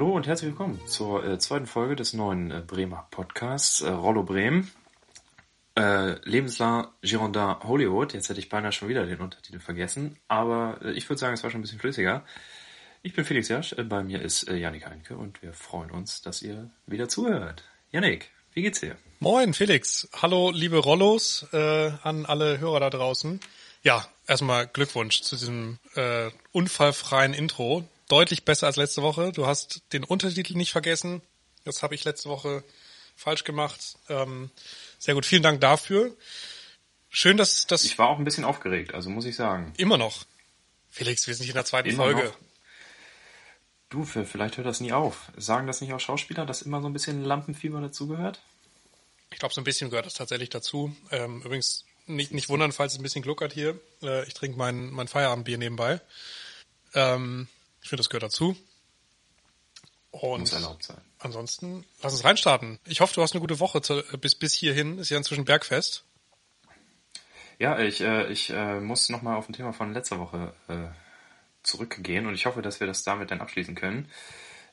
Hallo und herzlich willkommen zur äh, zweiten Folge des neuen äh, Bremer Podcasts äh, Rollo Bremen. Äh, Lebenslang Girondin Hollywood. Jetzt hätte ich beinahe schon wieder den Untertitel vergessen, aber äh, ich würde sagen, es war schon ein bisschen flüssiger. Ich bin Felix Jasch, äh, bei mir ist Janik Heinke und wir freuen uns, dass ihr wieder zuhört. Janik, wie geht's dir? Moin, Felix. Hallo, liebe Rollos, an alle Hörer da draußen. Ja, erstmal Glückwunsch zu diesem unfallfreien Intro. Deutlich besser als letzte Woche. Du hast den Untertitel nicht vergessen. Das habe ich letzte Woche falsch gemacht. Ähm, sehr gut, vielen Dank dafür. Schön, dass das. Ich war auch ein bisschen aufgeregt, also muss ich sagen. Immer noch. Felix, wir sind nicht in der zweiten Immer Folge. noch. Du, vielleicht hört das nie auf. Sagen das nicht auch Schauspieler, dass immer so ein bisschen Lampenfieber dazugehört? Ich glaube, so ein bisschen gehört das tatsächlich dazu. Ähm, übrigens, nicht, nicht wundern, falls es ein bisschen gluckert hier. Äh, ich trinke mein, mein Feierabendbier nebenbei. Ähm, ich finde, das gehört dazu. Und Muss erlaubt sein. ansonsten, lass uns reinstarten. Ich hoffe, du hast eine gute Woche zu, bis, bis hierhin. Ist ja inzwischen Bergfest. Ja, ich, äh, ich äh, muss nochmal auf ein Thema von letzter Woche äh, zurückgehen und ich hoffe, dass wir das damit dann abschließen können.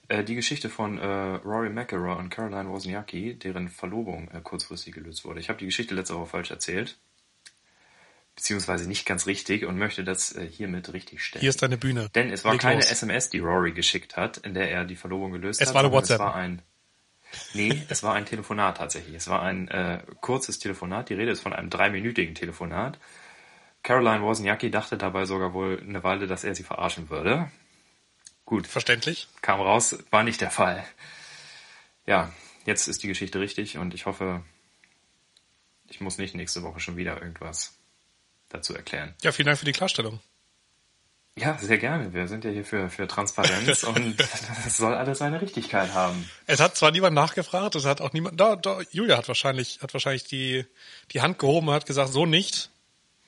Äh, die Geschichte von äh, Rory McIlroy und Caroline Wozniacki, deren Verlobung äh, kurzfristig gelöst wurde. Ich habe die Geschichte letzte Woche falsch erzählt, beziehungsweise nicht ganz richtig und möchte das äh, hiermit richtig stellen. Hier ist deine Bühne. Denn es war Leg keine los. SMS, die Rory geschickt hat, in der er die Verlobung gelöst Es hat. war eine WhatsApp. Es war ein, nee, es war ein Telefonat tatsächlich. Es war ein äh, kurzes Telefonat. Die Rede ist von einem dreiminütigen Telefonat. Caroline Wozniacki dachte dabei sogar wohl eine Weile, dass er sie verarschen würde. Gut, Verständlich. kam raus, war nicht der Fall. Ja, jetzt ist die Geschichte richtig und ich hoffe, ich muss nicht nächste Woche schon wieder irgendwas dazu erklären. Ja, vielen Dank für die Klarstellung. Ja, sehr gerne. Wir sind ja hier für, für Transparenz und das soll alles seine Richtigkeit haben. Es hat zwar niemand nachgefragt, es hat auch niemand, da, da, Julia hat wahrscheinlich, hat wahrscheinlich die, die Hand gehoben und hat gesagt, so nicht.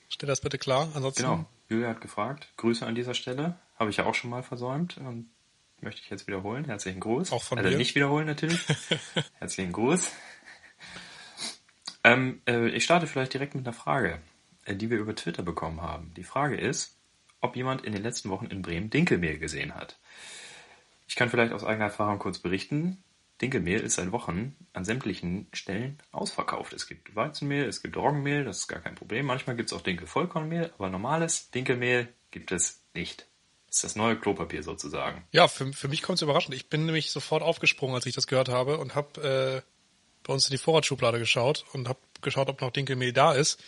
Stell das bitte klar. Ansonsten, Genau. Julia hat gefragt. Grüße an dieser Stelle. Habe ich ja auch schon mal versäumt und möchte ich jetzt wiederholen. Herzlichen Gruß. Auch von also mir. nicht wiederholen natürlich. Herzlichen Gruß. Ähm, äh, ich starte vielleicht direkt mit einer Frage, die wir über Twitter bekommen haben. Die Frage ist, ob jemand in den letzten Wochen in Bremen Dinkelmehl gesehen hat. Ich kann vielleicht aus eigener Erfahrung kurz berichten. Dinkelmehl ist seit Wochen an sämtlichen Stellen ausverkauft. Es gibt Weizenmehl, es gibt Roggenmehl, das ist gar kein Problem. Manchmal gibt es auch Dinkel-Vollkornmehl, aber normales Dinkelmehl gibt es nicht. Das ist das neue Klopapier sozusagen. Ja, für, für mich kommt es überraschend. Ich bin nämlich sofort aufgesprungen, als ich das gehört habe und habe äh, bei uns in die Vorratsschublade geschaut und habe geschaut, ob noch Dinkelmehl da ist.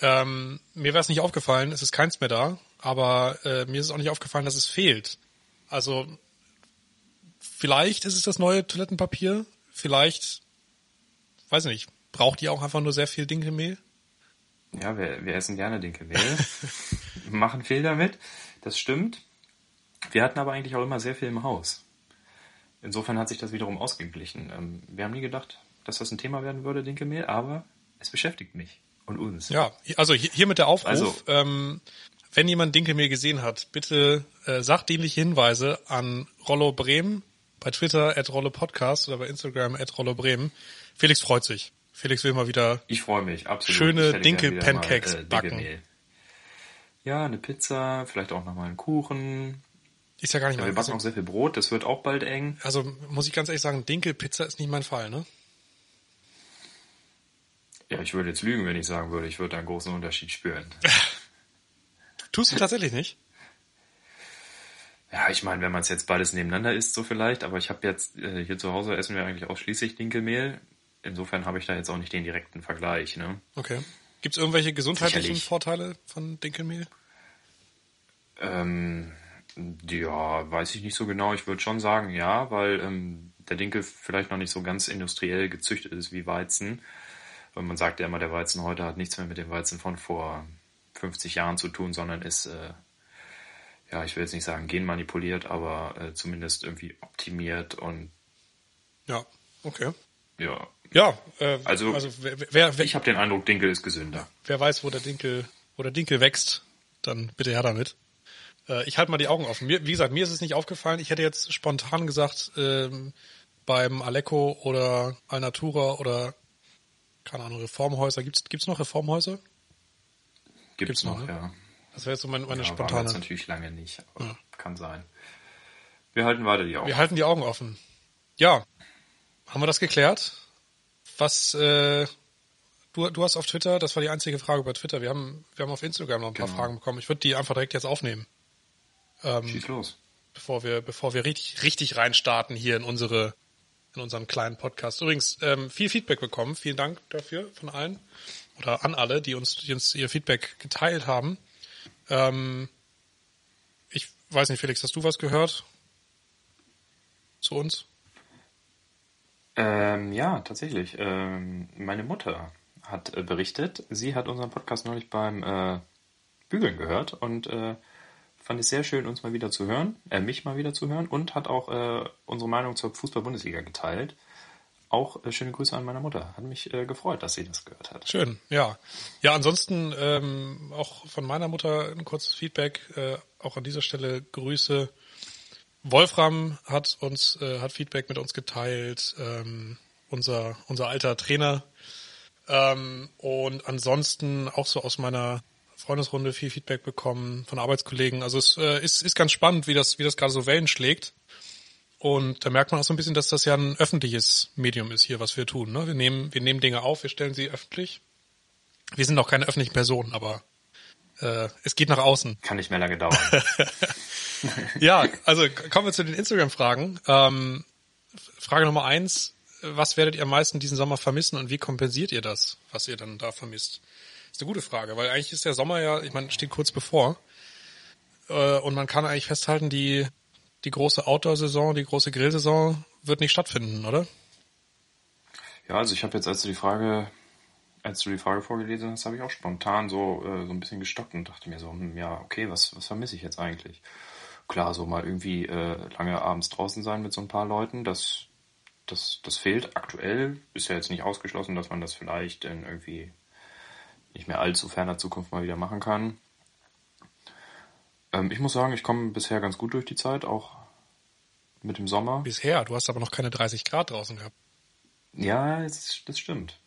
Ähm, mir wäre es nicht aufgefallen, es ist keins mehr da, aber äh, mir ist es auch nicht aufgefallen, dass es fehlt. Also vielleicht ist es das neue Toilettenpapier, vielleicht, weiß nicht, braucht ihr auch einfach nur sehr viel Dinkelmehl? Ja, wir, wir essen gerne Dinkelmehl, machen viel damit, das stimmt. Wir hatten aber eigentlich auch immer sehr viel im Haus. Insofern hat sich das wiederum ausgeglichen. Ähm, Wir haben nie gedacht, dass das ein Thema werden würde, Dinkelmehl, aber es beschäftigt mich und uns. Ja, also hier, mit der Aufruf, Also- ähm, wenn jemand Dinkelmehl gesehen hat, bitte äh, sachdienliche Hinweise an Rollo Bremen bei Twitter at Rollo Podcast oder bei Instagram at Rollo Bremen. Felix freut sich. Felix will mal wieder Ich freue mich, absolut. Schöne Dinkel-Pancakes äh, backen. Dinkelmehl. Ja, eine Pizza, vielleicht auch nochmal einen Kuchen. ist ja gar nicht Ja, wir backen auch sehr viel Brot, das wird auch bald eng. also muss ich ganz ehrlich sagen, Dinkelpizza ist nicht mein Fall, ne? Ja, ich würde jetzt lügen, wenn ich sagen würde, ich würde einen großen Unterschied spüren. Tust du tatsächlich nicht? Ja, ich meine, wenn man es jetzt beides nebeneinander isst, so vielleicht, aber ich habe jetzt, äh, hier zu Hause essen wir eigentlich ausschließlich Dinkelmehl. Insofern habe ich da jetzt auch nicht den direkten Vergleich, ne? Okay. Gibt es irgendwelche gesundheitlichen Sicherlich. Vorteile von Dinkelmehl? Ähm, ja, weiß ich nicht so genau. Ich würde schon sagen, ja, weil ähm, der Dinkel vielleicht noch nicht so ganz industriell gezüchtet ist wie Weizen. Weil man sagt ja immer, der Weizen heute hat nichts mehr mit dem Weizen von vor 50 Jahren zu tun, sondern ist, äh, ja, ich will jetzt nicht sagen genmanipuliert, aber äh, zumindest irgendwie optimiert und Ja, okay. ja. Ja, äh, Also, also wer, wer, wer, Ich habe den Eindruck, Dinkel ist gesünder. wer weiß, wo der Dinkel, wo der Dinkel wächst, dann bitte her damit. Äh, ich halte mal die Augen offen. Mir, wie gesagt, mir ist es nicht aufgefallen. Ich hätte jetzt spontan gesagt, ähm, beim Alecco oder Alnatura oder keine Ahnung, Reformhäuser. Gibt's gibt's noch Reformhäuser? Gibt's, Gibt's noch, noch, ne? ja. Das wäre jetzt so meine, meine ja, spontane. jetzt natürlich lange nicht, aber kann sein. Wir halten weiter die Augen. Wir halten die Augen offen. Ja, haben wir das geklärt? Was äh, du, du hast auf Twitter, das war die einzige Frage über Twitter. Wir haben, wir haben auf Instagram noch ein paar Genau. Fragen bekommen. Ich würde die einfach direkt jetzt aufnehmen. Ähm, Schieß los. bevor wir, bevor wir richtig, richtig reinstarten hier in unsere, in unseren kleinen Podcast. Übrigens, ähm, viel Feedback bekommen. Vielen Dank dafür von allen oder an alle, die uns, die uns ihr Feedback geteilt haben. Ähm, ich weiß nicht, Felix, hast du was gehört zu uns? Ähm, ja, tatsächlich. Ähm, meine Mutter hat äh, berichtet, sie hat unseren Podcast neulich beim äh, Bügeln gehört und äh, fand es sehr schön, uns mal wieder zu hören, äh, mich mal wieder zu hören und hat auch äh, unsere Meinung zur Fußball-Bundesliga geteilt. Auch äh, schöne Grüße an meine Mutter. Hat mich äh, gefreut, dass sie das gehört hat. Schön, ja. Ja, ansonsten ähm, auch von meiner Mutter ein kurzes Feedback. Äh, auch an dieser Stelle Grüße. Wolfram hat uns äh, hat Feedback mit uns geteilt. Ähm, unser unser alter Trainer. Ähm, und ansonsten auch so aus meiner Freundesrunde viel Feedback bekommen von Arbeitskollegen. Also es äh, ist ist ganz spannend, wie das wie das gerade so Wellen schlägt. Und da merkt man auch so ein bisschen, dass das ja ein öffentliches Medium ist hier, was wir tun. Ne? Wir nehmen, wir nehmen Dinge auf, wir stellen sie öffentlich. Wir sind auch keine öffentlichen Personen, aber äh, es geht nach außen. Kann nicht mehr lange dauern. Ja, also kommen wir zu den Instagram-Fragen. Ähm, Frage Nummer eins. Was werdet ihr am meisten diesen Sommer vermissen und wie kompensiert ihr das, was ihr dann da vermisst? Ist eine gute Frage, weil eigentlich ist der Sommer ja, ich meine, steht kurz bevor. Äh, und man kann eigentlich festhalten, die, die große Outdoor-Saison, die große Grillsaison wird nicht stattfinden, oder? Ja, also ich habe jetzt, als du die Frage, als du die Frage vorgelesen hast, habe ich auch spontan so, äh, so ein bisschen gestockt und dachte mir so, hm, ja, okay, was, was vermisse ich jetzt eigentlich? Klar, so mal irgendwie äh, lange abends draußen sein mit so ein paar Leuten, das, das, das fehlt aktuell. Ist ja jetzt nicht ausgeschlossen, dass man das vielleicht in irgendwie nicht mehr allzu ferner Zukunft mal wieder machen kann. Ähm, ich muss sagen, ich komme bisher ganz gut durch die Zeit, auch mit dem Sommer. Bisher, du hast aber noch keine 30 Grad draußen gehabt. Ja, das, das stimmt.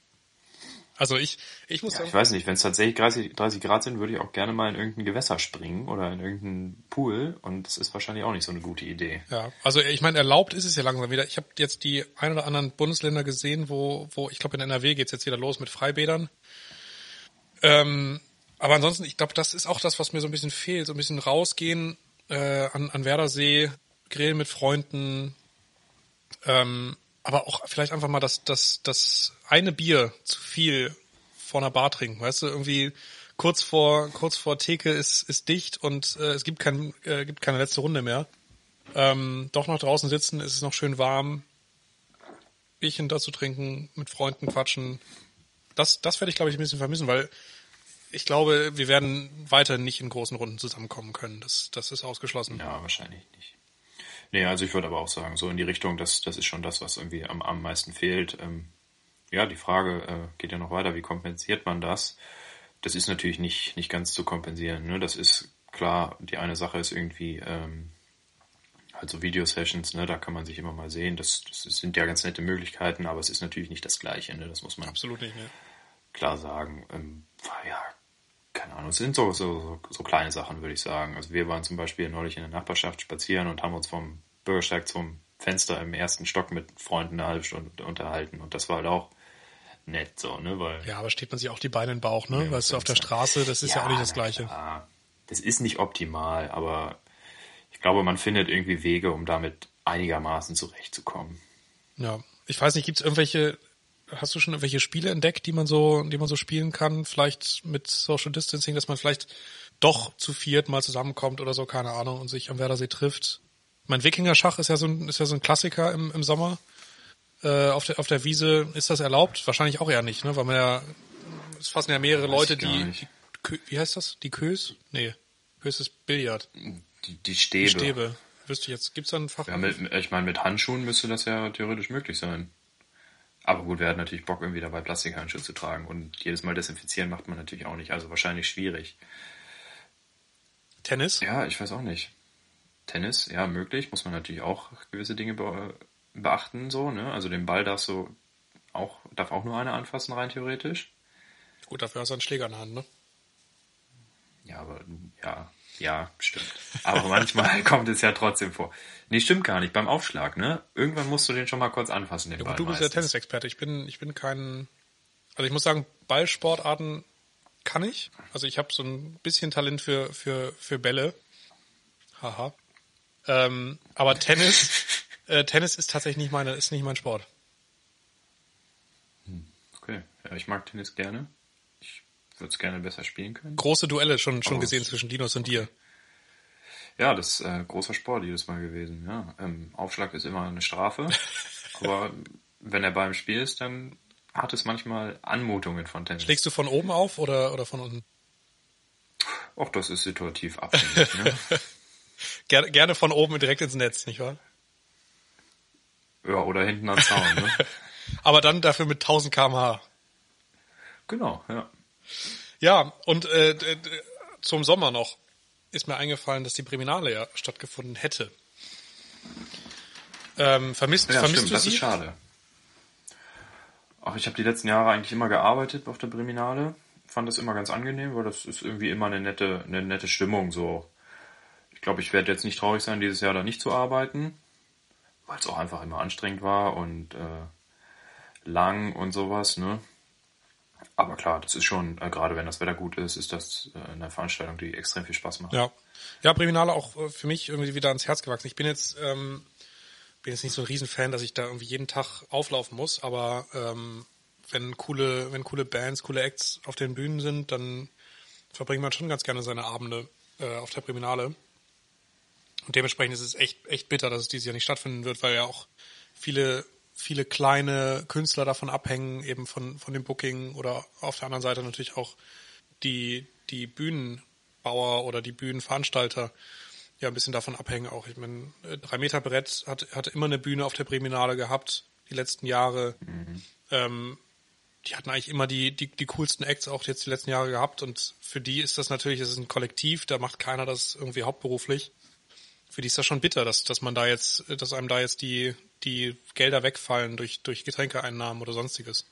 Also ich, ich muss Ja, sagen, ich weiß nicht, wenn es tatsächlich 30, 30 Grad sind, würde ich auch gerne mal in irgendein Gewässer springen oder in irgendeinen Pool und das ist wahrscheinlich auch nicht so eine gute Idee. Ja, also ich meine, erlaubt ist es ja langsam wieder. Ich habe jetzt die ein oder anderen Bundesländer gesehen, wo, wo ich glaube in NRW geht's jetzt wieder los mit Freibädern. Ähm, aber ansonsten, ich glaube, das ist auch das, was mir so ein bisschen fehlt. So ein bisschen rausgehen äh, an, an Werdersee, grillen mit Freunden, ähm, aber auch vielleicht einfach mal das, das, das eine Bier zu viel vor einer Bar trinken, weißt du, irgendwie kurz vor, kurz vor Theke ist, ist dicht und äh, es gibt, kein, äh, gibt keine letzte Runde mehr. Ähm, doch noch draußen sitzen, ist es noch schön warm, Bierchen dazu trinken, mit Freunden quatschen. Das, das werde ich, glaube ich, ein bisschen vermissen, weil ich glaube, wir werden weiter nicht in großen Runden zusammenkommen können. Das, das ist ausgeschlossen. Ja, wahrscheinlich nicht. Nee, also ich würde aber auch sagen, so in die Richtung, das, das ist schon das, was irgendwie am, am meisten fehlt. Ähm, ja, die Frage äh, geht ja noch weiter, wie kompensiert man das? Das ist natürlich nicht, nicht ganz zu kompensieren. Ne? Das ist klar, die eine Sache ist irgendwie ähm, halt so Video-Sessions, ne? da kann man sich immer mal sehen. Das, das sind ja ganz nette Möglichkeiten, aber es ist natürlich nicht das Gleiche, ne? das muss man Absolut nicht mehr. Klar sagen. Ähm, ja, keine Ahnung, es sind so, so, so, kleine Sachen, würde ich sagen. Also wir waren zum Beispiel neulich in der Nachbarschaft spazieren und haben uns vom Bürgersteig zum Fenster im ersten Stock mit Freunden eine halbe Stunde unterhalten und das war halt auch nett so, ne, weil Ja, aber steht man sich auch die Beine in den Bauch, ne? Ja, weißt du, auf der. Straße, das ist ja, auch nicht das Gleiche. klar. Das ist nicht optimal, aber ich glaube, man findet irgendwie Wege, um damit einigermaßen zurechtzukommen. Ja. Ich weiß nicht, gibt's irgendwelche, hast du schon irgendwelche Spiele entdeckt, die man so, die man so spielen kann? Vielleicht mit Social Distancing, dass man vielleicht doch zu viert mal zusammenkommt oder so, keine Ahnung, und sich am Werdersee trifft. Mein Wikinger-Schach ist ja so ein, ist ja so ein Klassiker im, im Sommer. Äh, auf der, auf der Wiese ist das erlaubt? Wahrscheinlich auch eher nicht, ne? Weil man ja, es fassen ja mehrere Weiß Leute, die, die, Kö- wie heißt das? Die Kös? Nee. Kös ist Billard. Die, die Die Stäbe. Stäbe. Wüsste ich jetzt, gibt's da ein Fach? Ja, mit, ich meine, mit Handschuhen müsste das ja theoretisch möglich sein. Aber gut, wer hat natürlich Bock, irgendwie dabei Plastikhandschuhe zu tragen und jedes Mal desinfizieren macht man natürlich auch nicht. Also wahrscheinlich schwierig. Tennis? Ja, ich weiß auch nicht. Tennis, ja, möglich. Muss man natürlich auch gewisse Dinge be beachten, so, ne? Also den Ball darfst du auch, darf auch nur einer anfassen, rein theoretisch. Gut, dafür hast du einen Schläger in der Hand, ne? Ja, aber, ja. Ja, stimmt. Aber manchmal kommt es ja trotzdem vor. Nee, stimmt gar nicht. Beim Aufschlag, ne? Irgendwann musst du den schon mal kurz anfassen, den Ja, Ball. du bist ja. Tennisexperte. Ich bin, ich bin kein. Also ich muss sagen, Ballsportarten kann ich. Also ich habe so ein bisschen Talent für, für, für Bälle. Haha. Ähm, aber Tennis, äh, Tennis ist tatsächlich nicht meine, ist nicht mein Sport. Okay. Ja, ich mag Tennis gerne. Würde es gerne besser spielen können. Große Duelle schon, schon Oh. gesehen zwischen Linus und dir. Ja, das ist äh, großer Sport jedes Mal gewesen. Ja, ähm, Aufschlag ist immer eine Strafe, aber wenn er beim Spiel ist, dann hat es manchmal Anmutungen von Tennis. Schlägst du von oben auf oder, oder von unten? Auch das ist situativ abhängig. ne? Gerne, gerne von oben direkt ins Netz, nicht wahr? Ja, oder hinten am Zaun. Ne? Aber dann dafür mit 1000 kmh. Genau, ja. Ja, und äh, zum Sommer noch ist mir eingefallen, dass die Breminale ja stattgefunden hätte. Ähm, vermisst, Ja, vermisst stimmt, du das sie? ist schade. Ach, ich habe die letzten Jahre eigentlich immer gearbeitet auf der Breminale. Fand das immer ganz angenehm, weil das ist irgendwie immer eine nette, eine nette Stimmung so. Ich glaube, ich werde jetzt nicht traurig sein, dieses Jahr da nicht zu arbeiten, weil es auch einfach immer anstrengend war und äh, lang und sowas, ne? Aber klar, das ist schon, äh, gerade wenn das Wetter gut ist, ist das äh, eine Veranstaltung, die extrem viel Spaß macht. Ja, ja, Breminale auch äh, für mich irgendwie wieder ans Herz gewachsen. Ich bin jetzt ähm, bin jetzt nicht so ein Riesenfan, dass ich da irgendwie jeden Tag auflaufen muss, aber ähm, wenn coole, wenn coole Bands, coole Acts auf den Bühnen sind, dann verbringt man schon ganz gerne seine Abende äh, auf der Breminale. Und dementsprechend ist es echt, echt bitter, dass es dieses Jahr nicht stattfinden wird, weil ja auch viele, viele kleine Künstler davon abhängen, eben von, von dem Booking oder auf der anderen Seite natürlich auch die, die Bühnenbauer oder die Bühnenveranstalter ja ein bisschen davon abhängen auch. Ich meine, äh, drei Meter Brett hat, hatte immer eine Bühne auf der Breminale gehabt, die letzten Jahre. Ähm, die hatten eigentlich immer die, die, die coolsten Acts auch jetzt die letzten Jahre gehabt und für die ist das natürlich, das ist ein Kollektiv, da macht keiner das irgendwie hauptberuflich. Für die ist das schon bitter, dass, dass man da jetzt, dass einem da jetzt die, die Gelder wegfallen durch, durch Getränkeeinnahmen oder sonstiges.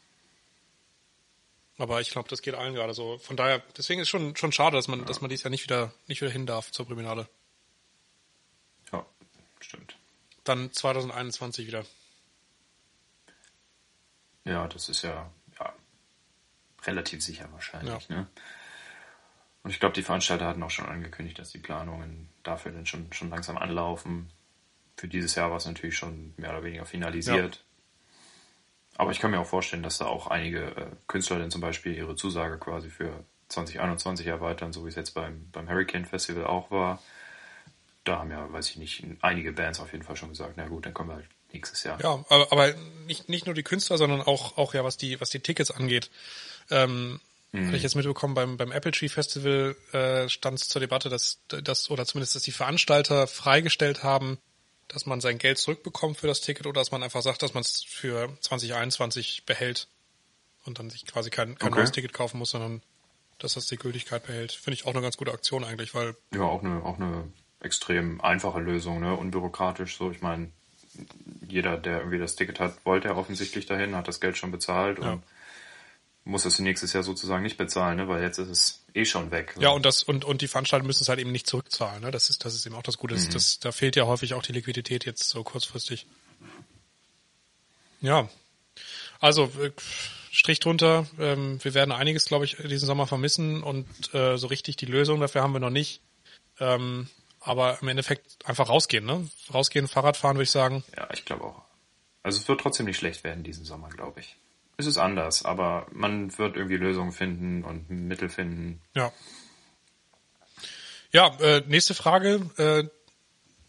Aber ich glaube, das geht allen gerade so. Von daher, deswegen ist schon, schon schade, dass man, dass man dies Jahr nicht wieder, nicht wieder hin darf zur Priminale. ja stimmt. Dann 2021 wieder. Ja, das ist ja, ja relativ sicher wahrscheinlich. Ja. Ne? Und ich glaube, die Veranstalter hatten auch schon angekündigt, dass die Planungen dafür dann schon, schon langsam anlaufen. Für dieses Jahr war es natürlich schon mehr oder weniger finalisiert. Aber ich kann mir auch vorstellen, dass da auch einige äh, Künstler dann zum Beispiel ihre Zusage quasi für 2021 erweitern, so wie es jetzt beim, beim Hurricane Festival auch war. Da haben ja, weiß ich nicht, einige Bands auf jeden Fall schon gesagt, na gut, dann kommen wir halt nächstes Jahr. Ja, aber, aber nicht, nicht nur die Künstler, sondern auch, auch ja, was die, was die Tickets angeht. Ähm, Hatte ich jetzt mitbekommen, beim, beim Apple Tree Festival äh, stand es zur Debatte, dass, dass, oder zumindest, dass die Veranstalter freigestellt haben, dass man sein Geld zurückbekommt für das Ticket oder dass man einfach sagt, dass man es für 2021 behält und dann sich quasi kein, kein Okay. neues Ticket kaufen muss, sondern dass das die Gültigkeit behält. Finde ich auch eine ganz gute Aktion eigentlich, weil Ja, auch eine, auch eine extrem einfache Lösung, ne? unbürokratisch. So, ich meine, jeder, der irgendwie das Ticket hat, wollte ja offensichtlich dahin, hat das Geld schon bezahlt Ja. und muss es nächstes Jahr sozusagen nicht bezahlen, ne? weil jetzt ist es eh schon weg. So. Ja, und das und und die Veranstalter müssen es halt eben nicht zurückzahlen. Ne? Das ist das ist eben auch das Gute. Das, das, da fehlt ja häufig auch die Liquidität jetzt so kurzfristig. Ja, also äh, Strich drunter. Ähm, wir werden einiges, glaube ich, diesen Sommer vermissen und äh, so richtig die Lösung dafür haben wir noch nicht. Ähm, aber im Endeffekt einfach rausgehen, ne? Rausgehen, Fahrrad fahren, würde ich sagen. Ja, ich glaube auch. Also es wird trotzdem nicht schlecht werden diesen Sommer, glaube ich. Es ist anders, aber man wird irgendwie Lösungen finden und Mittel finden. Ja. Ja, äh, nächste Frage. Äh,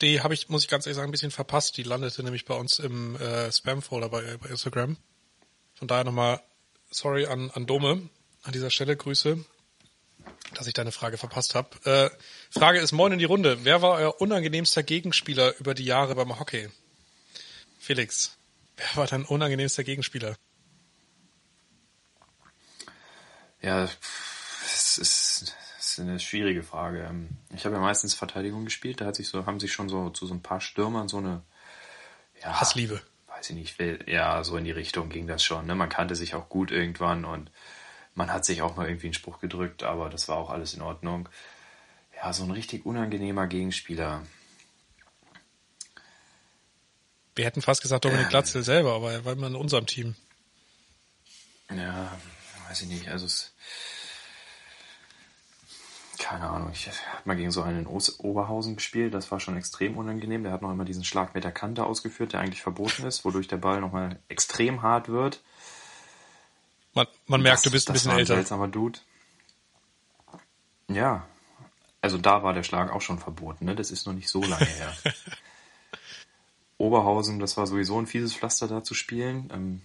die habe ich, muss ich ganz ehrlich sagen, ein bisschen verpasst. Die landete nämlich bei uns im äh, Spam-Folder bei, bei Instagram. Von daher nochmal sorry an, an Dome an dieser Stelle. Grüße, dass ich deine Frage verpasst habe. Äh, Frage ist Moin in die Runde. Wer war euer unangenehmster Gegenspieler über die Jahre beim Hockey? Felix, wer war dein unangenehmster Gegenspieler? Ja, es ist, es ist eine schwierige Frage. Ähm, Ich habe ja meistens Verteidigung gespielt, da hat sich so, haben sich schon so zu so ein paar Stürmern so eine ja, Hassliebe. weiß ich nicht, will- ja, so in die Richtung ging das schon. Ne? Man kannte sich auch gut irgendwann und man hat sich auch mal irgendwie einen Spruch gedrückt, aber das war auch alles in Ordnung. Ja, so ein richtig unangenehmer Gegenspieler. Wir hätten fast gesagt Dominik Glatzel selber, aber er war immer in unserem Team. Ja, weiß ich nicht. Also es, keine Ahnung. Ich habe mal gegen so einen in Oberhausen gespielt. Das war schon extrem unangenehm. Der hat noch immer diesen Schlag mit der Kante ausgeführt, der eigentlich verboten ist, wodurch der Ball nochmal extrem hart wird. Man, man merkt, das, du bist ein bisschen war ein älter. Seltsamer Dude. Ja, also da war der Schlag auch schon verboten. Ne? Das ist noch nicht so lange her. Oberhausen, das war sowieso ein fieses Pflaster da zu spielen. Ähm,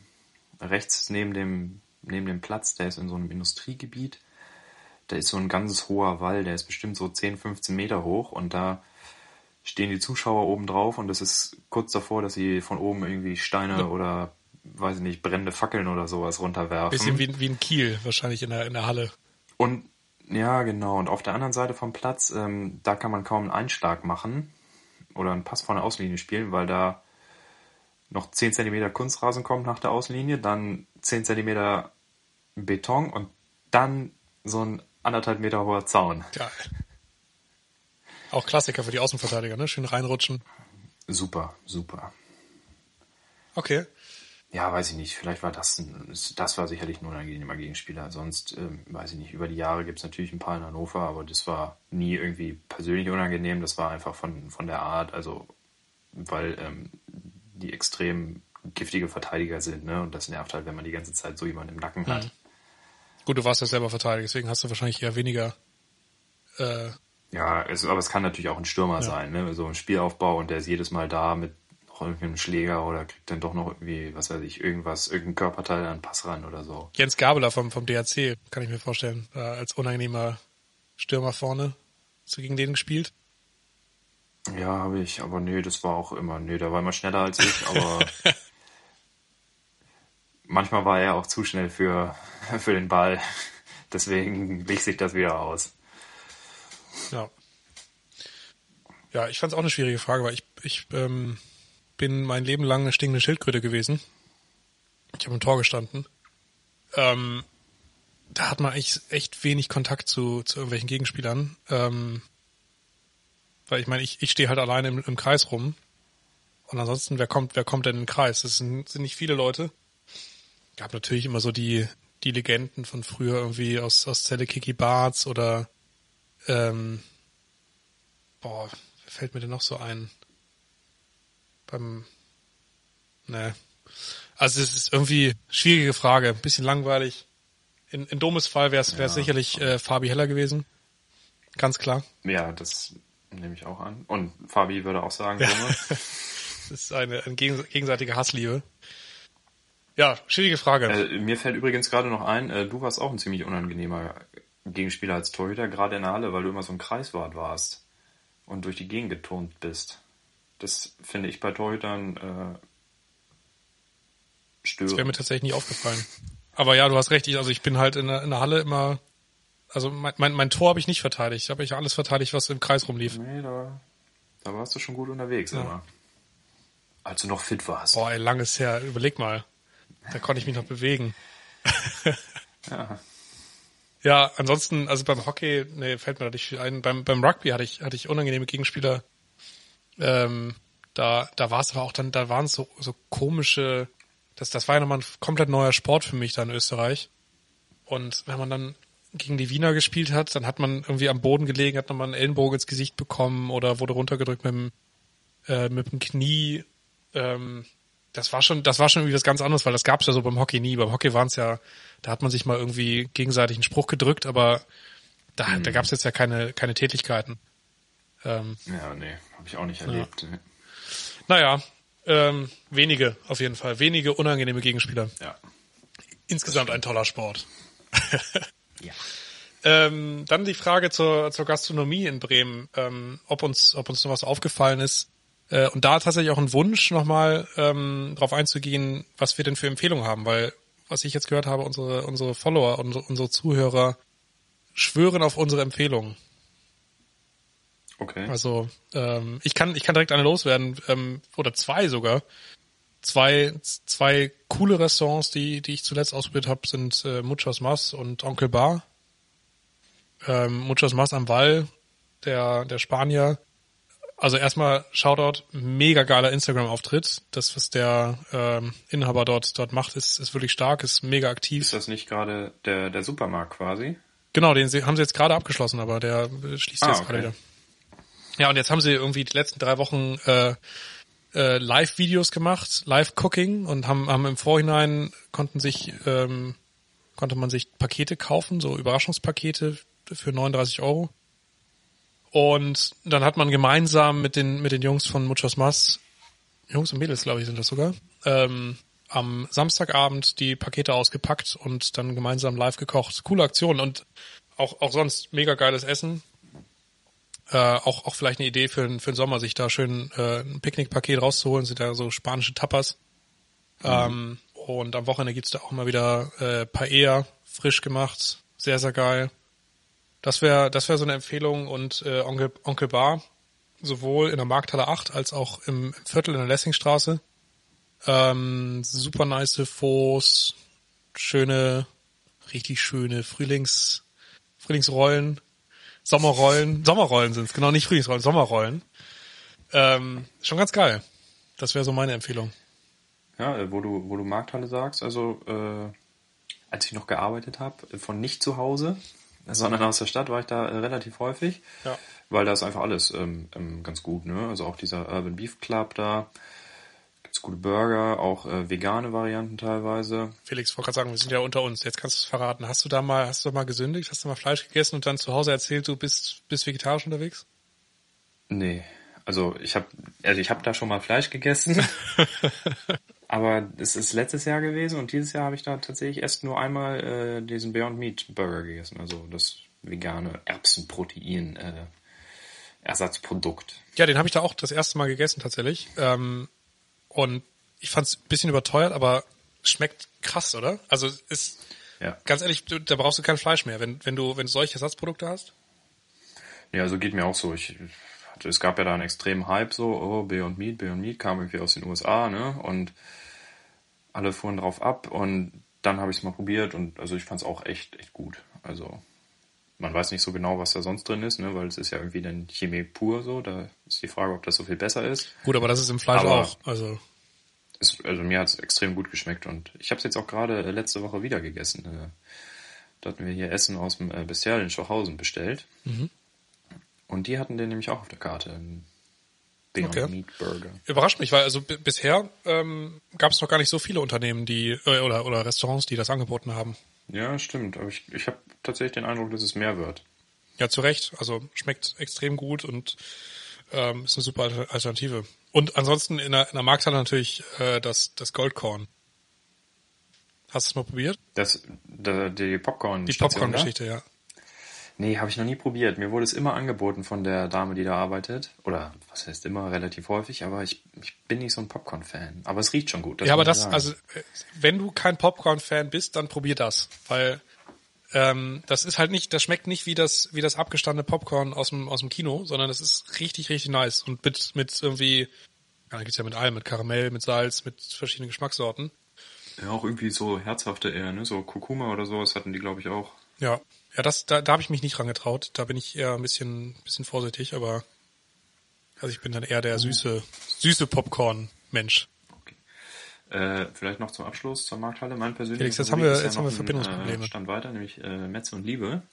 rechts neben dem, neben dem Platz, der ist in so einem Industriegebiet. Da ist so ein ganzes hoher Wall, der ist bestimmt so 10, 15 Meter hoch und da stehen die Zuschauer oben drauf und das ist kurz davor, dass sie von oben irgendwie Steine ja. oder, weiß ich nicht, brennende Fackeln oder sowas runterwerfen. Bisschen wie, wie ein Kiel wahrscheinlich in der, in der Halle. Und ja, genau. Und auf der anderen Seite vom Platz, ähm, da kann man kaum einen Einschlag machen oder einen Pass von der Auslinie spielen, weil da noch 10 cm Kunstrasen kommt nach der Auslinie, dann 10 cm Beton und dann so ein anderthalb Meter hoher Zaun. Geil. Auch Klassiker für die Außenverteidiger, ne? Schön reinrutschen. Super, super. Okay. Ja, weiß ich nicht. Vielleicht war das, das war sicherlich ein unangenehmer Gegenspieler. Sonst, ähm, weiß ich nicht. Über die Jahre gibt es natürlich ein paar in Hannover, aber das war nie irgendwie persönlich unangenehm. Das war einfach von, von der Art, also, weil ähm, die extrem giftige Verteidiger sind, ne? Und das nervt halt, wenn man die ganze Zeit so jemanden im Nacken hat. Mhm. Gut, du warst ja selber Verteidiger, deswegen hast du wahrscheinlich eher weniger. Äh, ja, es, aber es kann natürlich auch ein Stürmer ja. sein, ne? So ein Spielaufbau und der ist jedes Mal da mit einem Schläger oder kriegt dann doch noch irgendwie, was weiß ich, irgendwas, irgendein Körperteil an Pass ran oder so. Jens Gabeler vom, vom DRC, kann ich mir vorstellen, äh, als unangenehmer Stürmer vorne. Du gegen den gespielt? Ja, habe ich, aber nee, das war auch immer, nee, der war immer schneller als ich, aber manchmal war er auch zu schnell für, für den Ball. Deswegen wich sich das wieder aus. Ja. Ja, ich fand es auch eine schwierige Frage, weil ich, ich ähm, bin mein Leben lang eine stinkende Schildkröte gewesen. Ich habe im Tor gestanden. Ähm, da hat man echt, echt wenig Kontakt zu, zu irgendwelchen Gegenspielern. Ähm, weil ich meine, ich, ich stehe halt alleine im, im Kreis rum. Und ansonsten, wer kommt, wer kommt denn in den Kreis? Das sind, sind nicht viele Leute gab natürlich immer so die, die Legenden von früher irgendwie aus, aus Zelle Kiki Barts oder ähm, boah, wer fällt mir denn noch so ein? Beim ne. Also es ist irgendwie schwierige Frage, ein bisschen langweilig. In, in Domes Fall wäre es ja. sicherlich äh, Fabi Heller gewesen. Ganz klar. Ja, das nehme ich auch an. Und Fabi würde auch sagen, Dome. das ist eine, eine gegenseitige Hassliebe. Ja, schwierige Frage. Äh, mir fällt übrigens gerade noch ein, äh, du warst auch ein ziemlich unangenehmer Gegenspieler als Torhüter, gerade in der Halle, weil du immer so ein Kreiswart warst und durch die Gegend geturnt bist. Das finde ich bei Torhütern äh, störend. Das wäre mir tatsächlich nie aufgefallen. Aber ja, du hast recht. Also ich bin halt in der, in der Halle immer, also mein, mein, mein Tor habe ich nicht verteidigt. Habe ich alles verteidigt, was im Kreis rumlief. Nee, da, da warst du schon gut unterwegs, ja. aber als du noch fit warst. Boah, ey, langes her. Überleg mal. Da konnte ich mich noch bewegen. ja. Ja, ansonsten, also beim Hockey, nee, fällt mir da nicht viel ein. Beim, beim Rugby hatte ich, hatte ich unangenehme Gegenspieler. Ähm, da, da war es aber auch dann, da waren so, so komische, das, das war ja nochmal ein komplett neuer Sport für mich da in Österreich. Und wenn man dann gegen die Wiener gespielt hat, dann hat man irgendwie am Boden gelegen, hat nochmal einen Ellenbogen ins Gesicht bekommen oder wurde runtergedrückt mit dem, äh, mit dem Knie. Ähm, das war schon, das war schon irgendwie was ganz anderes, weil das gab's ja so beim Hockey nie. Beim Hockey waren es ja, da hat man sich mal irgendwie gegenseitig einen Spruch gedrückt, aber da, mhm. da gab's jetzt ja keine, keine Tätigkeiten. Ähm, ja, nee, habe ich auch nicht erlebt. Ja. Naja, ähm, wenige auf jeden Fall, wenige unangenehme Gegenspieler. Ja. Insgesamt ein toller Sport. ja. Ähm, dann die Frage zur, zur Gastronomie in Bremen, ähm, ob uns, ob uns noch was aufgefallen ist. Äh, und da tatsächlich auch ein Wunsch, nochmal ähm, darauf einzugehen, was wir denn für Empfehlungen haben, weil was ich jetzt gehört habe, unsere, unsere Follower, unsere, unsere Zuhörer schwören auf unsere Empfehlungen. Okay. Also ähm, ich kann ich kann direkt eine loswerden ähm, oder zwei sogar. Zwei zwei coole Restaurants, die die ich zuletzt ausprobiert habe, sind äh, Muchos Mas und Onkel Bar. Ähm, Muchos Mas am Wall der, der Spanier. Also erstmal Shoutout, mega geiler Instagram-Auftritt. Das, was der ähm, Inhaber dort dort macht, ist, ist wirklich stark, ist mega aktiv. Ist das nicht gerade der, der Supermarkt quasi? Genau, den haben sie jetzt gerade abgeschlossen, aber der schließt Ah, jetzt okay. gerade wieder. Ja, und jetzt haben sie irgendwie die letzten drei Wochen äh, äh, Live-Videos gemacht, Live-Cooking und haben, haben im Vorhinein konnten sich ähm, konnte man sich Pakete kaufen, so Überraschungspakete für 39 Euro. Und dann hat man gemeinsam mit den mit den Jungs von Muchos Mas, Jungs und Mädels, glaube ich, sind das sogar, ähm, am Samstagabend die Pakete ausgepackt und dann gemeinsam live gekocht. Coole Aktion und auch auch sonst mega geiles Essen. Äh, auch auch vielleicht eine Idee für, für den Sommer, sich da schön äh, ein Picknickpaket rauszuholen, sind da so spanische Tapas. Ähm, und am Wochenende gibt's da auch mal wieder äh, Paella, frisch gemacht, sehr, sehr geil. Das wäre das wäre so eine Empfehlung und äh, Onkel, Onkel Bar, sowohl in der Markthalle 8 als auch im, im Viertel in der Lessingstraße. Ähm, super nice Fos, schöne, richtig schöne Frühlings, Frühlingsrollen, Sommerrollen, Sommerrollen sind's, genau, nicht Frühlingsrollen, Sommerrollen. Ähm, schon ganz geil. Das wäre so meine Empfehlung. Ja, äh, wo du, wo du Markthalle sagst, also äh, als ich noch gearbeitet habe, von nicht zu Hause, sondern aus der Stadt, war ich da äh, relativ häufig, Ja. weil da ist einfach alles ähm, ähm, ganz gut, ne? Also auch dieser Urban Beef Club da, gibt's gute Burger, auch äh, vegane Varianten teilweise. Felix, ich wollte gerade sagen, wir sind ja unter uns. Jetzt kannst du es verraten. Hast du da mal, hast du da mal gesündigt? Hast du mal Fleisch gegessen und dann zu Hause erzählt, du bist, bist vegetarisch unterwegs? Nee, also ich habe also ich habe da schon mal Fleisch gegessen. Aber es ist letztes Jahr gewesen und dieses Jahr habe ich da tatsächlich erst nur einmal äh, diesen Beyond Meat Burger gegessen, also das vegane Erbsenprotein äh, Ersatzprodukt. Ja, den habe ich da auch das erste Mal gegessen tatsächlich. Ähm, und ich fand es ein bisschen überteuert, aber schmeckt krass, oder? Also ist Ja. ganz ehrlich, du, da brauchst du kein Fleisch mehr, wenn, wenn du, wenn du solche Ersatzprodukte hast. Ja, so geht mir auch so. Ich hatte, es gab ja da einen extremen Hype so, oh, Beyond Meat, Beyond Meat kam irgendwie aus den USA, ne? Und alle fuhren drauf ab und dann habe ich es mal probiert und also ich fand es auch echt, echt gut. Also man weiß nicht so genau, was da sonst drin ist, ne? Weil es ist ja irgendwie dann Chemie pur so. Da ist die Frage, ob das so viel besser ist. Gut, aber das ist im Fleisch Aber- auch. Also Ist, also mir hat es extrem gut geschmeckt und ich habe es jetzt auch gerade äh, letzte Woche wieder gegessen. Äh, Da hatten wir hier Essen aus dem äh, Bestial in Schwachhausen bestellt. Und die hatten den nämlich auch auf der Karte. Einen Beyond Okay. Meat Burger. überrascht mich, weil also bisher ähm, gab es noch gar nicht so viele Unternehmen, die äh, oder oder Restaurants, die das angeboten haben. Ja, stimmt. Aber ich, ich habe tatsächlich den Eindruck, dass es mehr wird. Ja, zu Recht. Also schmeckt extrem gut und ähm, ist eine super Alter- Alternative. Und ansonsten in der, in der Markthalle natürlich äh, das, das Goldkorn. Hast du es mal probiert? Das, da, die Popcorn. Die Popcorn-Geschichte, ja. Nee, habe ich noch nie probiert. Mir wurde es immer angeboten von der Dame, die da arbeitet. Oder was heißt immer, relativ häufig. Aber ich, ich bin nicht so ein Popcorn-Fan. Aber es riecht schon gut. ja, aber das, sagen. also wenn du kein Popcorn-Fan bist, dann probier das. Weil ähm, das ist halt nicht, das schmeckt nicht wie das, wie das abgestandene Popcorn aus dem, aus dem Kino, sondern das ist richtig, richtig nice. Und mit, mit irgendwie, ja, da gibt's ja mit allem, mit Karamell, mit Salz, mit verschiedenen Geschmackssorten. Ja, auch irgendwie so herzhafte eher, ne? So Kurkuma oder sowas hatten die, glaube ich, auch. Ja, ja, das, da, da habe ich mich nicht dran getraut. Da bin ich eher ein bisschen, bisschen vorsichtig, aber also ich bin dann eher der süße, süße Popcorn-Mensch. Äh, vielleicht noch zum Abschluss zur Markthalle. Mein persönlicher Felix, jetzt haben wir- ist jetzt ja haben wir Verbindungsprobleme. Ein, äh, Stand weiter, nämlich äh, Metze und Liebe.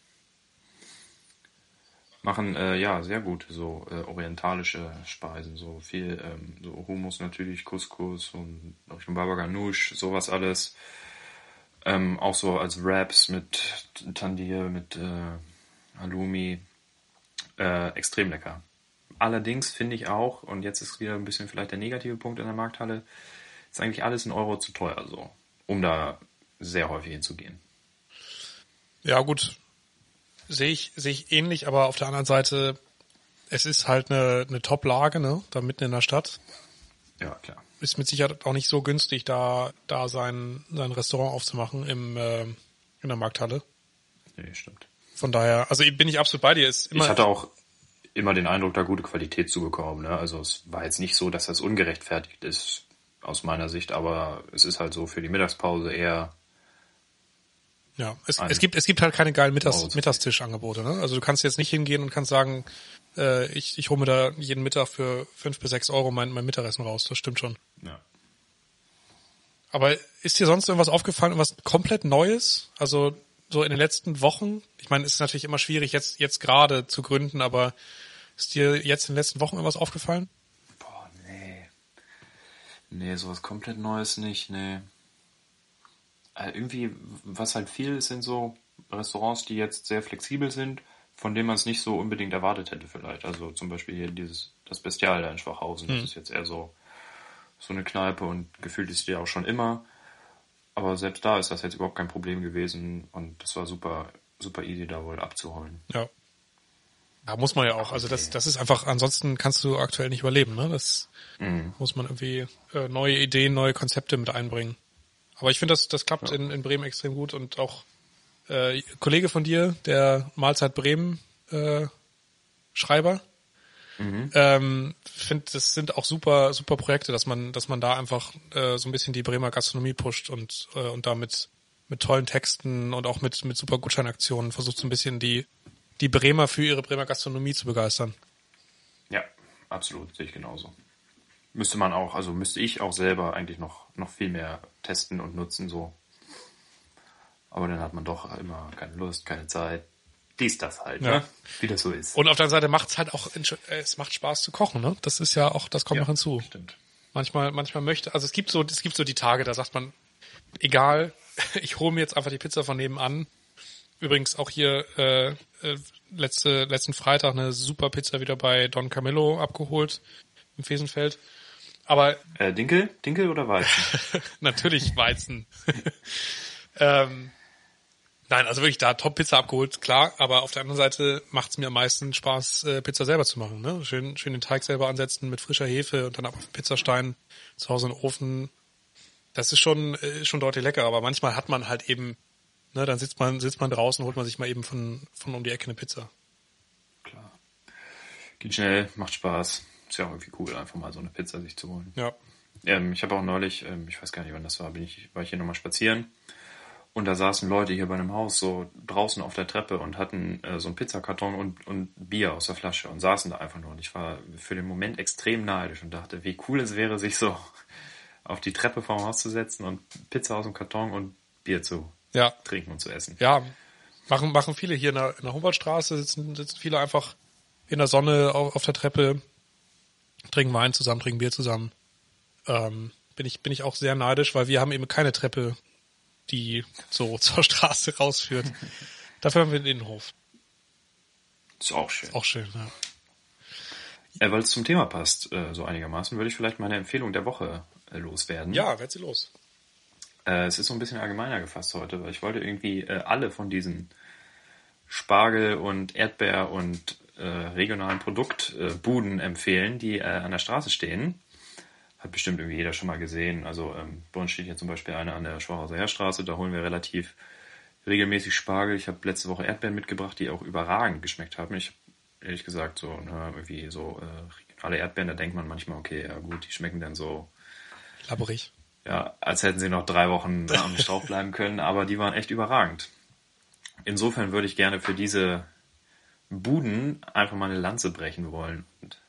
Machen äh, ja sehr gut so äh, orientalische Speisen, so viel ähm, so Hummus natürlich, Couscous und glaub ich, Baba Ganoush, sowas alles. Ähm, auch so als Wraps mit Tandir, mit äh, Halloumi. Äh, extrem lecker. Allerdings finde ich auch, und jetzt ist wieder ein bisschen vielleicht der negative Punkt in der Markthalle, ist eigentlich alles ein Euro zu teuer so, um da sehr häufig hinzugehen. Ja, gut. Sehe ich, sehe ich ähnlich, aber auf der anderen Seite, es ist halt eine, eine Top-Lage, ne, da mitten in der Stadt. Ja, klar. Ist mit Sicherheit auch nicht so günstig, da, da sein, sein Restaurant aufzumachen im, äh, in der Markthalle. Nee, stimmt. Von daher, also bin ich absolut bei dir. Ist immer, ich hatte auch immer den Eindruck, da gute Qualität zu bekommen. Ne? Also es war jetzt nicht so, dass das ungerechtfertigt ist, aus meiner Sicht, aber es ist halt so für die Mittagspause eher Ja, es, es gibt es gibt halt keine geilen Mittags. Mittagstischangebote. Ne? Also du kannst jetzt nicht hingehen und kannst sagen, äh, ich, ich hole mir da jeden Mittag für fünf bis sechs Euro mein, mein Mittagessen raus. Das stimmt schon. Ja. Aber ist dir sonst irgendwas aufgefallen, irgendwas komplett Neues? Also so in den letzten Wochen? Ich meine, es ist natürlich immer schwierig, jetzt, jetzt gerade zu gründen, aber ist dir jetzt in den letzten Wochen irgendwas aufgefallen? Boah, nee. Nee, sowas komplett Neues nicht, nee. Äh, irgendwie, was halt viel ist, sind so Restaurants, die jetzt sehr flexibel sind, von denen man es nicht so unbedingt erwartet hätte vielleicht. Also zum Beispiel hier dieses, das Bestial da in Schwachhausen, das ist jetzt eher so, so eine Kneipe und gefühlt ist die auch schon immer. Aber selbst da ist das jetzt überhaupt kein Problem gewesen und das war super, super easy da wohl abzuholen. Ja. Da muss man ja auch. Also das, das ist einfach, ansonsten kannst du aktuell nicht überleben. Ne? Das muss man irgendwie äh, neue Ideen, neue Konzepte mit einbringen. Aber ich finde, das, das klappt in, in Bremen extrem gut und auch äh, Kollege von dir, der Mahlzeit Bremen äh, Schreiber, ähm, finde, das sind auch super, super Projekte, dass man, dass man da einfach äh, so ein bisschen die Bremer Gastronomie pusht und äh, und damit mit tollen Texten und auch mit mit super Gutscheinaktionen versucht so ein bisschen die die Bremer für ihre Bremer Gastronomie zu begeistern. Ja, absolut, sehe ich genauso. Müsste man auch, also müsste ich auch selber eigentlich noch, noch viel mehr testen und nutzen, so. Aber dann hat man doch immer keine Lust, keine Zeit. Dies, das halt, Ja. ne? Wie das so ist. Und auf der anderen Seite macht's halt auch, äh, es macht Spaß zu kochen, ne? Das ist ja auch, das kommt ja, noch hinzu. Stimmt. Manchmal, manchmal möchte, also es gibt so, es gibt so die Tage, da sagt man, egal, ich hole mir jetzt einfach die Pizza von nebenan. Übrigens auch hier äh, äh, letzte, letzten Freitag eine super Pizza wieder bei Don Camillo abgeholt im Fesenfeld. Aber Äh, Dinkel? Dinkel oder Weizen? natürlich Weizen. ähm, nein, also wirklich da Top-Pizza abgeholt, klar, aber auf der anderen Seite macht es mir am meisten Spaß, äh, Pizza selber zu machen. Ne? Schön, schön den Teig selber ansetzen mit frischer Hefe und dann ab auf den Pizzastein zu Hause in den Ofen. Das ist schon, äh, schon deutlich lecker, aber manchmal hat man halt eben, ne, dann sitzt man, sitzt man draußen, holt man sich mal eben von, von um die Ecke eine Pizza. Klar. Geht schnell, macht Spaß. Ist ja auch irgendwie cool, einfach mal so eine Pizza sich zu holen. Ja. Ähm, ich habe auch neulich, ähm, ich weiß gar nicht, wann das war, bin ich, war ich hier nochmal spazieren. Und da saßen Leute hier bei einem Haus so draußen auf der Treppe und hatten äh, so einen Pizzakarton und, und Bier aus der Flasche und saßen da einfach nur. Und ich war für den Moment extrem neidisch und dachte, wie cool es wäre, sich so auf die Treppe vorm Haus zu setzen und Pizza aus dem Karton und Bier zu Ja, trinken und zu essen. Ja, machen, machen viele hier in der, in der Humboldtstraße, sitzen, sitzen viele einfach in der Sonne auf, auf der Treppe, trinken Wein zusammen, trinken Bier zusammen. Ähm, bin ich, bin ich auch sehr neidisch, weil wir haben eben keine Treppe, die so zur Straße rausführt. Dafür haben wir den Innenhof. Ist auch schön. Auch schön, ja. Äh, weil es zum Thema passt, äh, so einigermaßen, würde ich vielleicht meine Empfehlung der Woche äh, loswerden. Ja, werd sie los. Äh, es ist so ein bisschen allgemeiner gefasst heute, weil ich wollte irgendwie äh, alle von diesen Spargel und Erdbeer und äh, regionalen Produktbuden äh, empfehlen, die äh, an der Straße stehen. Hat bestimmt irgendwie jeder schon mal gesehen. Also ähm, bei uns steht hier zum Beispiel eine an der Schwachhauser Heerstraße, da holen wir relativ regelmäßig Spargel. Ich habe letzte Woche Erdbeeren mitgebracht, die auch überragend geschmeckt haben. Ich habe ehrlich gesagt so ne, irgendwie so äh, regionale Erdbeeren, da denkt man manchmal, okay, ja gut, die schmecken dann so Laborig. ja, als hätten sie noch drei Wochen am Strauch bleiben können, aber die waren echt überragend. Insofern würde ich gerne für diese Buden einfach mal eine Lanze brechen wollen. Und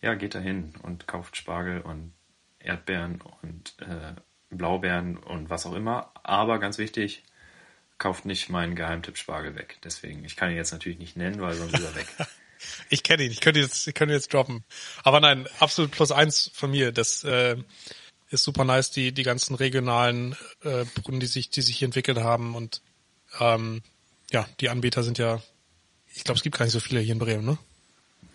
ja, geht dahin und kauft Spargel und Erdbeeren und äh, Blaubeeren und was auch immer. Aber ganz wichtig, kauft nicht meinen Geheimtipp Spargel weg. Deswegen, ich kann ihn jetzt natürlich nicht nennen, weil sonst ist er weg. Ich kenne ihn, ich könnte jetzt, ich könnte jetzt droppen. Aber nein, absolut plus eins von mir. Das äh, ist super nice, die, die ganzen regionalen äh, Brunnen, die sich, die sich hier entwickelt haben. Und ähm, ja, die Anbieter sind ja, ich glaube, es gibt gar nicht so viele hier in Bremen, ne?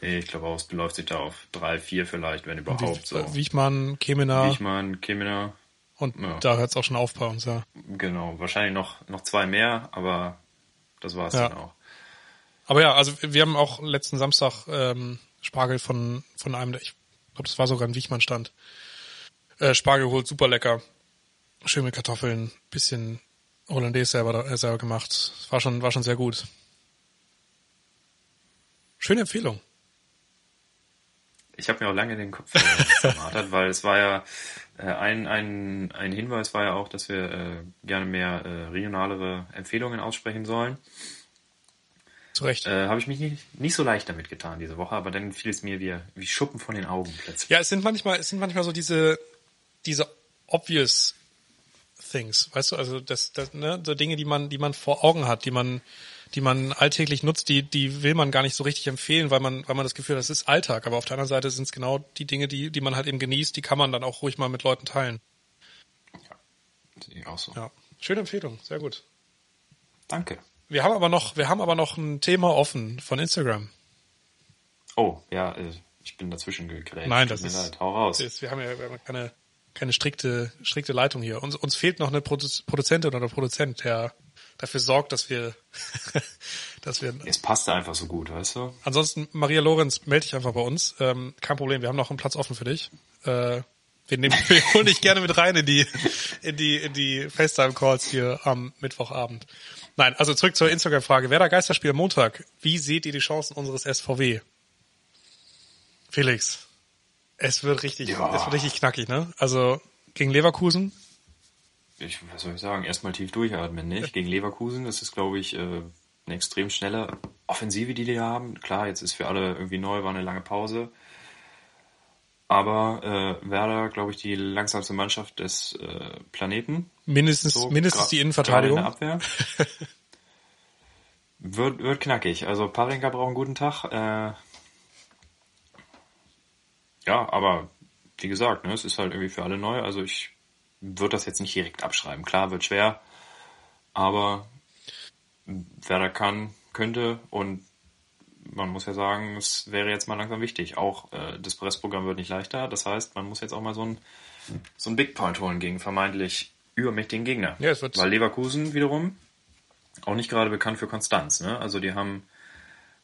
Nee, ich glaube auch, es beläuft sich da auf drei, vier vielleicht, wenn überhaupt so. Wie, Wichmann, Kemener Wichmann, Kemener, und ja. da hört es auch schon auf bei uns, ja. Genau, wahrscheinlich noch, noch zwei mehr, aber das war's Ja. dann auch. Aber ja, also wir haben auch letzten Samstag ähm, Spargel von, von einem, der- ich glaube, das war sogar ein Wichmann-Stand. Äh, Spargel geholt, super lecker. Schön mit Kartoffeln, bisschen Hollandaise selber, äh, selber gemacht. War schon, war schon sehr gut. Schöne Empfehlung. Ich habe mir auch lange den Kopf zermartert, weil es war ja Äh, ein, ein, ein Hinweis war ja auch, dass wir äh, gerne mehr äh, regionalere Empfehlungen aussprechen sollen. Zu Recht. Äh, Habe ich mich nicht, nicht so leicht damit getan diese Woche, aber dann fiel es mir wie, wie Schuppen von den Augen plötzlich. Ja, es sind manchmal, es sind manchmal so diese, diese obvious things, weißt du, also das, das, ne, so Dinge, die man, die man vor Augen hat, die man, die man alltäglich nutzt, die, die will man gar nicht so richtig empfehlen, weil man, weil man das Gefühl hat, das ist Alltag. Aber auf der anderen Seite sind es genau die Dinge, die, die man halt eben genießt, die kann man dann auch ruhig mal mit Leuten teilen. Sehe ich auch so. Ja, schöne Empfehlung, sehr gut. Danke. Wir haben aber noch, wir haben aber noch ein Thema offen von Instagram. Oh, ja, äh, ich bin dazwischen gegrätscht. Nein, das ist, leid. Hau raus. ist, wir haben ja wir haben keine, keine strikte, strikte Leitung hier. Uns, uns fehlt noch eine Produ- Produzentin oder Produzent, der dafür sorgt, dass wir, dass wir, Es passte einfach so gut, weißt du? ansonsten, Maria Lorenz, melde dich einfach bei uns. Ähm, kein Problem, wir haben noch einen Platz offen für dich. Äh, wir nehmen, wir holen dich gerne mit rein in die, in die, in die FaceTime-Calls hier am Mittwochabend. Nein, also zurück zur Instagram-Frage. Werder Geisterspiel am Montag. Wie seht ihr die Chancen unseres SVW? Felix, es wird richtig, Ja. es wird richtig knackig, ne? Also gegen Leverkusen, Ich, was soll ich sagen? Erstmal tief durchatmen, nicht? Gegen Leverkusen, das ist, glaube ich, äh, eine extrem schnelle Offensive, die die haben. Klar, jetzt ist für alle irgendwie neu, war eine lange Pause. Aber äh, Werder, glaube ich, die langsamste Mannschaft des äh, Planeten. mindestens, So, mindestens die Innenverteidigung. in Abwehr. wird, wird knackig. Also Parinka braucht einen guten Tag. Äh, ja, aber wie gesagt, ne, es ist halt irgendwie für alle neu. Also ich würde das jetzt nicht direkt abschreiben. Klar, wird schwer, aber Werder kann, könnte und man muss ja sagen, es wäre jetzt mal langsam wichtig. Auch äh, das Pressprogramm wird nicht leichter. Das heißt, man muss jetzt auch mal so ein, so ein Big Point holen gegen vermeintlich übermächtigen Gegner. Ja, es wird- Weil Leverkusen wiederum auch nicht gerade bekannt für Konstanz. Ne? Also die haben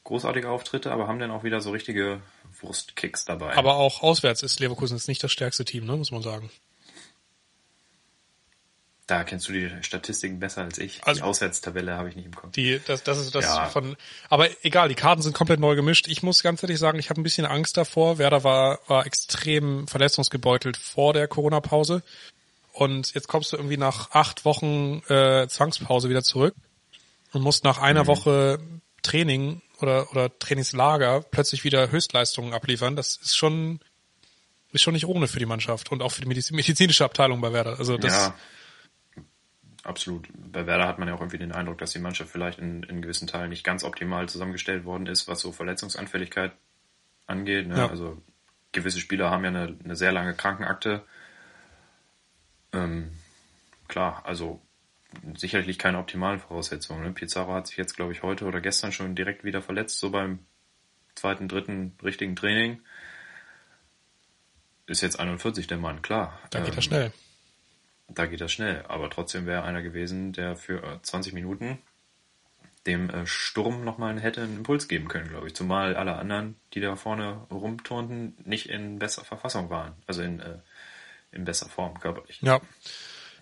großartige Auftritte, aber haben dann auch wieder so richtige Wurstkicks dabei. Aber auch auswärts ist Leverkusen jetzt nicht das stärkste Team, ne, muss man sagen. Da kennst du die Statistiken besser als ich. Also- die Auswärtstabelle habe ich nicht im Kopf. Die, das, das ist das Ja. von. Aber egal, die Karten sind komplett neu gemischt. Ich muss ganz ehrlich sagen, ich habe ein bisschen Angst davor. Werder war, war extrem verletzungsgebeutelt vor der Corona-Pause. Und jetzt kommst du irgendwie nach acht Wochen äh, Zwangspause wieder zurück und musst nach einer Woche Training oder, oder Trainingslager plötzlich wieder Höchstleistungen abliefern. Das ist schon, ist schon nicht ohne für die Mannschaft und auch für die Mediz medizinische Abteilung bei Werder. Also das, ja, absolut. Bei Werder hat man ja auch irgendwie den Eindruck, dass die Mannschaft vielleicht in, in gewissen Teilen nicht ganz optimal zusammengestellt worden ist, was so Verletzungsanfälligkeit angeht. Ne? Ja. Also gewisse Spieler haben ja eine, eine sehr lange Krankenakte. Ähm, klar, also sicherlich keine optimalen Voraussetzungen. Ne? Pizarro hat sich jetzt, glaube ich, heute oder gestern schon direkt wieder verletzt, so beim zweiten, dritten richtigen Training. Ist jetzt 41 der Mann, klar. da geht Ähm, das schnell. Da geht das schnell. Aber trotzdem wäre einer gewesen, der für äh, 20 Minuten dem äh, Sturm nochmal hätte einen Impuls geben können, glaube ich. Zumal alle anderen, die da vorne rumturnten, nicht in besser Verfassung waren. Also in, äh, in besser Form körperlich. Ja.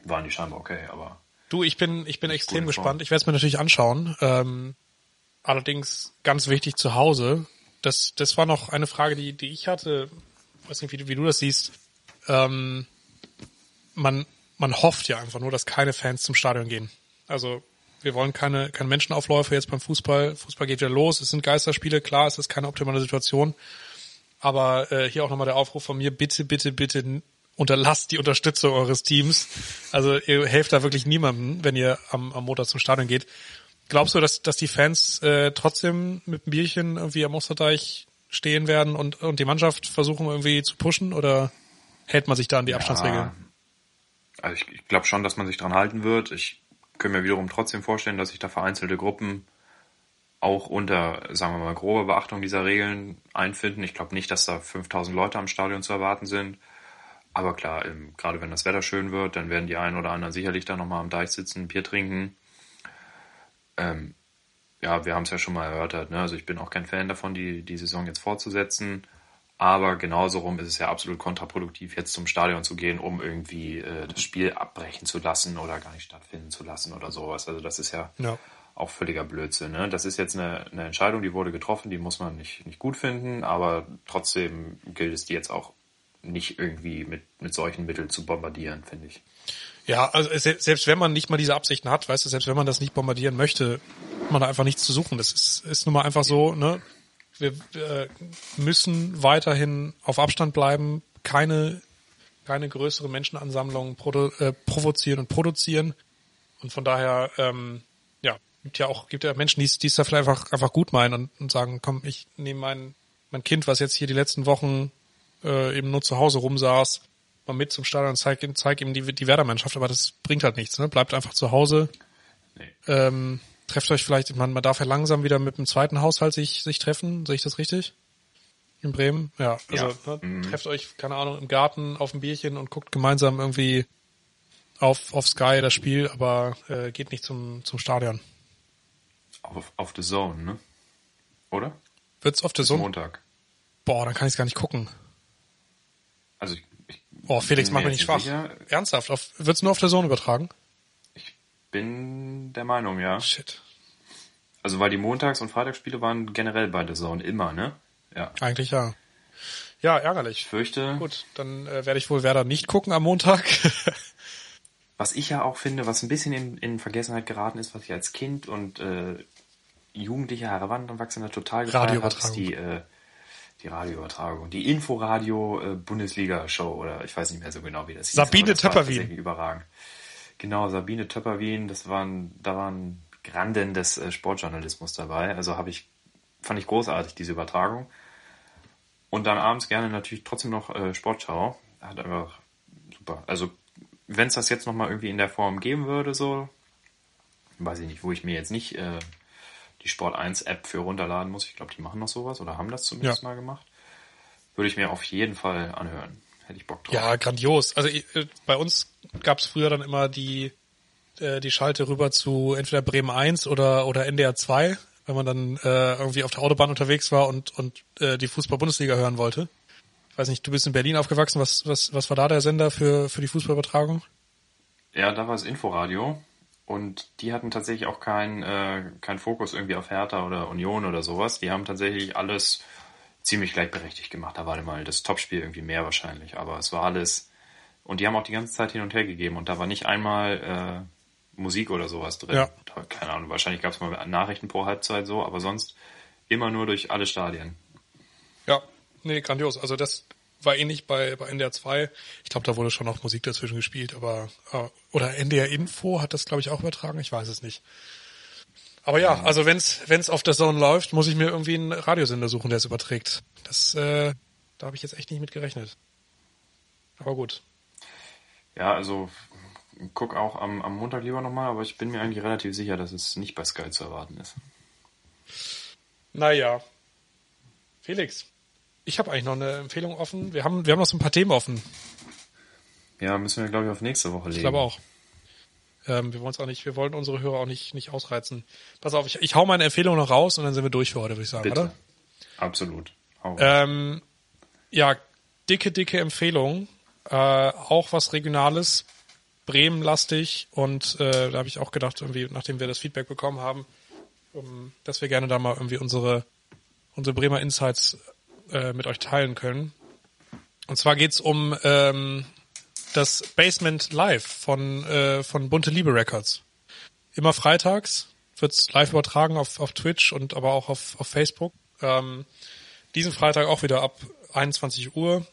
Waren die scheinbar okay, aber Du, ich bin, ich bin extrem gespannt. Ich werde es mir natürlich anschauen. Ähm, allerdings ganz wichtig zu Hause. Das, das war noch eine Frage, die, die ich hatte. Ich weiß nicht, wie, du- wie du das siehst. Ähm, man, man hofft ja einfach nur, dass keine Fans zum Stadion gehen. Also wir wollen keine, keine Menschenaufläufe jetzt beim Fußball. Fußball geht wieder los. Es sind Geisterspiele. Klar, es ist keine optimale Situation. Aber äh, hier auch nochmal der Aufruf von mir, bitte, bitte, bitte unterlasst die Unterstützung eures Teams. Also ihr helft da wirklich niemandem, wenn ihr am, am Montag zum Stadion geht. Glaubst du, dass, dass die Fans äh, trotzdem mit einem Bierchen irgendwie am Osterdeich stehen werden und, und die Mannschaft versuchen irgendwie zu pushen oder hält man sich da an die Abstandsregeln? Also ich, ich glaube schon, dass man sich dran halten wird. Ich könnte mir wiederum trotzdem vorstellen, dass sich da vereinzelte Gruppen auch unter, sagen wir mal, grober Beachtung dieser Regeln einfinden. Ich glaube nicht, dass da 5000 Leute am Stadion zu erwarten sind. Aber klar, ähm, gerade wenn das Wetter schön wird, dann werden die einen oder anderen sicherlich da nochmal am Deich sitzen, Bier trinken. Ähm, ja, wir haben es ja schon mal erörtert. Ne? Also ich bin auch kein Fan davon, die, die Saison jetzt fortzusetzen. Aber genauso rum ist es ja absolut kontraproduktiv, jetzt zum Stadion zu gehen, um irgendwie äh, das Spiel abbrechen zu lassen oder gar nicht stattfinden zu lassen oder sowas. Also das ist ja, Ja. auch völliger Blödsinn. Ne? Das ist jetzt eine, eine Entscheidung, die wurde getroffen, die muss man nicht, nicht gut finden, aber trotzdem gilt es, die jetzt auch nicht irgendwie mit, mit solchen Mitteln zu bombardieren, finde ich. Ja, also selbst wenn man nicht mal diese Absichten hat, weißt du, selbst wenn man das nicht bombardieren möchte, hat man da einfach nichts zu suchen. Das ist, ist nun mal einfach so, ne? Wir äh, müssen weiterhin auf Abstand bleiben, keine, keine größere Menschenansammlung äh, provozieren und produzieren. Und von daher, ähm, ja, gibt ja auch, gibt ja Menschen, die es da vielleicht einfach, einfach gut meinen und, und sagen, komm, ich nehme mein, mein Kind, was jetzt hier die letzten Wochen äh, eben nur zu Hause rumsaß, mal mit zum Stadion und zeig, zeig ihm die, die Werdermannschaft, aber das bringt halt nichts, ne? Bleibt einfach zu Hause. Nee. Ähm, trefft euch vielleicht, man, man darf ja langsam wieder mit dem zweiten Haushalt sich, sich treffen, sehe ich das richtig? In Bremen? Ja, also ja. Ne, mhm. trefft euch, keine Ahnung, im Garten auf ein Bierchen und guckt gemeinsam irgendwie auf, auf Sky das Spiel, aber äh, geht nicht zum, zum Stadion. Auf, auf The Zone, ne? Oder? Wird's auf The Zone? Montag. Boah, dann kann ich gar nicht gucken. Also ich, ich Oh, Felix, mach mir nicht Spaß. Sicher. Ernsthaft? Auf, wird's nur auf der Zone übertragen? Bin der Meinung, ja. Shit. Also weil die Montags- und Freitagsspiele waren generell bei der Zone immer, ne? Ja. Eigentlich ja. Ja, ärgerlich. Ich fürchte. Gut, dann äh, werde ich wohl Werder nicht gucken am Montag. was ich ja auch finde, was ein bisschen in, in Vergessenheit geraten ist, was ich als Kind und äh, jugendlicher Heranwachsender total gefeiert habe, ist die äh, die Radioübertragung, die Inforadio äh, Bundesliga Show oder ich weiß nicht mehr so genau, wie das hieß. Sabine Töpperwien. Überragend. Genau, Sabine Töpperwien, das waren, da waren Granden des äh, Sportjournalismus dabei. Also habe ich, fand ich großartig, diese Übertragung. Und dann abends gerne natürlich trotzdem noch äh, Sportschau. Hat einfach super. Also, wenn es das jetzt nochmal irgendwie in der Form geben würde, so, weiß ich nicht, wo ich mir jetzt nicht äh, die Sport 1 App für runterladen muss. Ich glaube, die machen noch sowas oder haben das zumindest ja. mal gemacht. Würde ich mir auf jeden Fall anhören. Hätte ich Bock drauf. Ja, grandios. Also äh, bei uns gab es früher dann immer die, äh, die Schalte rüber zu entweder Bremen 1 oder, oder NDR 2, wenn man dann äh, irgendwie auf der Autobahn unterwegs war und, und äh, die Fußball-Bundesliga hören wollte. Ich weiß nicht, du bist in Berlin aufgewachsen. Was, was, was war da der Sender für, für die Fußballübertragung? Ja, da war es Inforadio. Und die hatten tatsächlich auch keinen äh, kein Fokus irgendwie auf Hertha oder Union oder sowas. Die haben tatsächlich alles ziemlich gleichberechtigt gemacht. Da war mal das Topspiel irgendwie mehr wahrscheinlich, aber es war alles. Und die haben auch die ganze Zeit hin und her gegeben und da war nicht einmal äh, Musik oder sowas drin. Ja. Keine Ahnung, wahrscheinlich gab es mal Nachrichten pro Halbzeit so, aber sonst immer nur durch alle Stadien. Ja, nee, grandios. Also das war ähnlich bei, bei NDR 2. Ich glaube, da wurde schon noch Musik dazwischen gespielt, aber äh, oder NDR Info hat das, glaube ich, auch übertragen. Ich weiß es nicht. Aber ja, also wenn's wenn's auf der Zone läuft, muss ich mir irgendwie einen Radiosender suchen, der es überträgt. Das äh, da habe ich jetzt echt nicht mit gerechnet. Aber gut. Ja, also guck auch am, am Montag lieber nochmal, aber ich bin mir eigentlich relativ sicher, dass es nicht bei Sky zu erwarten ist. Naja. Felix, ich habe eigentlich noch eine Empfehlung offen. Wir haben, wir haben noch so ein paar Themen offen. Ja, müssen wir, glaube ich, auf nächste Woche legen. Ich glaube auch. Ähm, wir wollen es auch nicht, wir wollen unsere Hörer auch nicht, nicht ausreizen. Pass auf, ich, ich hau meine Empfehlung noch raus und dann sind wir durch für heute, würde ich sagen, Bitte. oder? Absolut. Ähm, ja, dicke, dicke Empfehlung. Äh, auch was Regionales, Bremen-lastig und äh, da habe ich auch gedacht, irgendwie, nachdem wir das Feedback bekommen haben, um, ähm, dass wir gerne da mal irgendwie unsere, unsere Bremer Insights äh, mit euch teilen können. Und zwar geht's um ähm, das Basement Live von, äh, von Bunte Liebe Records. Immer freitags wird's live übertragen auf, auf Twitch und aber auch auf, auf Facebook. Ähm, diesen Freitag auch wieder ab 21 Uhr.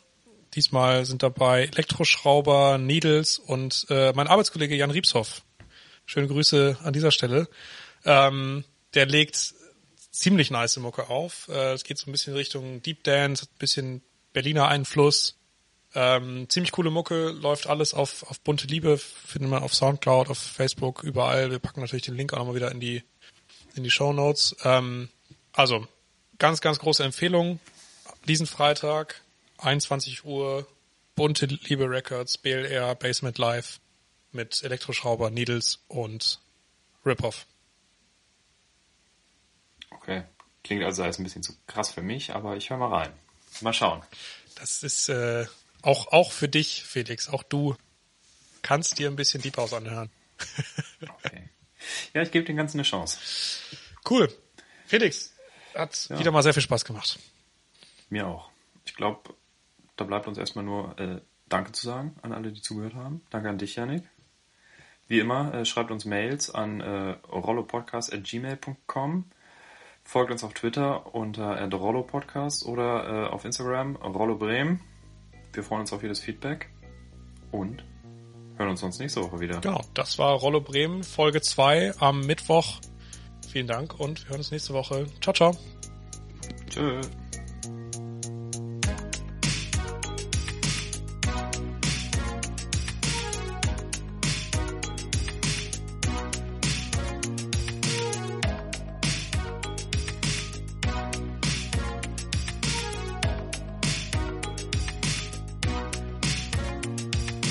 Diesmal sind dabei Elektroschrauber, Needles und äh, mein Arbeitskollege Jan Riebshoff. Schöne Grüße an dieser Stelle. Ähm, der legt ziemlich nice Mucke auf. Äh, es geht so ein bisschen Richtung Deep Dance, ein bisschen Berliner Einfluss. Ähm, ziemlich coole Mucke, läuft alles auf, auf bunte Liebe, findet man auf Soundcloud, auf Facebook, überall. Wir packen natürlich den Link auch nochmal wieder in die, in die Show Notes. Ähm, also, ganz, ganz große Empfehlung. Diesen Freitag, 21 Uhr, bunte Liebe Records, BLR, Basement Live mit Elektroschrauber, Needles und Rip-Off. Okay. Klingt also als ein bisschen zu krass für mich, aber ich höre mal rein. Mal schauen. Das ist äh, auch, auch für dich, Felix. Auch du kannst dir ein bisschen Deep House anhören. okay. Ja, ich gebe dem Ganzen eine Chance. Cool. Felix, hat ja. wieder mal sehr viel Spaß gemacht. Mir auch. Ich glaube, da bleibt uns erstmal nur äh, Danke zu sagen an alle, die zugehört haben. Danke an dich, Janik. Wie immer, äh, schreibt uns Mails an äh, rollopodcast.gmail.com. Folgt uns auf Twitter unter rollopodcast oder äh, auf Instagram Rollo Bremen. Wir freuen uns auf jedes Feedback und hören uns sonst nächste Woche wieder. Genau, das war Rollo Bremen, Folge 2 am Mittwoch. Vielen Dank und wir hören uns nächste Woche. Ciao, ciao. Tschüss.